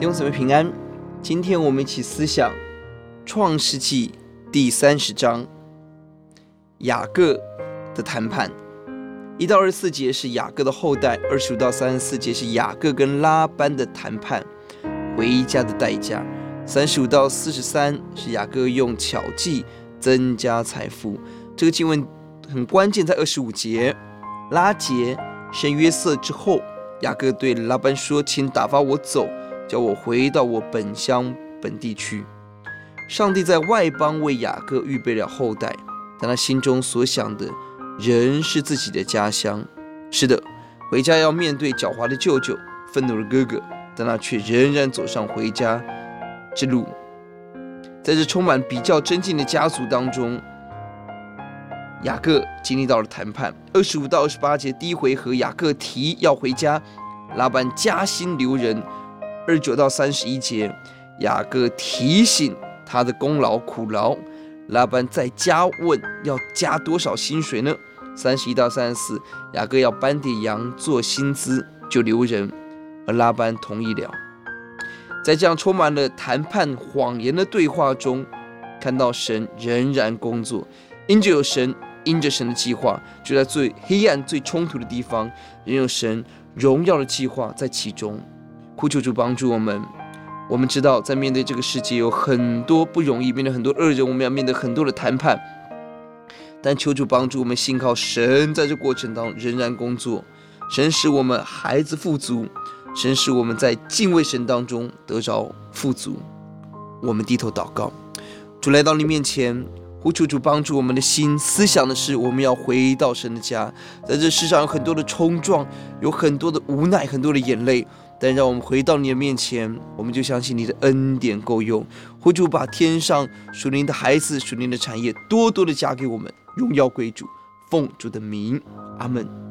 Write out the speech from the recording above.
弟兄姊妹平安，今天我们一起思想创世纪第三十章雅各的谈判。一到二十四节是雅各的后代，二十五到三十四节是雅各跟拉班的谈判，回家的代价。三十五到四十三是雅各用巧计增加财富。这个经文很关键，在二十五节，拉结生约瑟之后，雅各对拉班说：“请打发我走。”叫我回到我本乡本地区。上帝在外邦为雅各预备了后代，但他心中所想的仍是自己的家乡。是的，回家要面对狡猾的舅舅、愤怒的哥哥，但他却仍然走上回家之路。在这充满比较争竞的家族当中，雅各经历到了谈判。二十五到二十八节第一回合，雅各提要回家，拉班加薪留人。二九到三十一节，雅各提醒他的功劳苦劳，拉班再加问要加多少薪水呢？三十一到三十四，雅各要搬点羊做薪资就留人，而拉班同意了。在这样充满了谈判谎言的对话中，看到神仍然工作，因着有神，因着神的计划，就在最黑暗、最冲突的地方，仍有神荣耀的计划在其中。呼求主帮助我们。我们知道，在面对这个世界有很多不容易，面对很多恶人，我们要面对很多的谈判。但求主帮助我们，信靠神，在这过程当中仍然工作。神使我们孩子富足，神使我们在敬畏神当中得着富足。我们低头祷告，主来到你面前，呼求主帮助我们的心，思想的是我们要回到神的家。在这世上有很多的冲撞，有很多的无奈，很多的眼泪。但让我们回到你的面前，我们就相信你的恩典够用。会主把天上属灵的孩子、属灵的产业多多的加给我们，荣耀归主，奉主的名，阿门。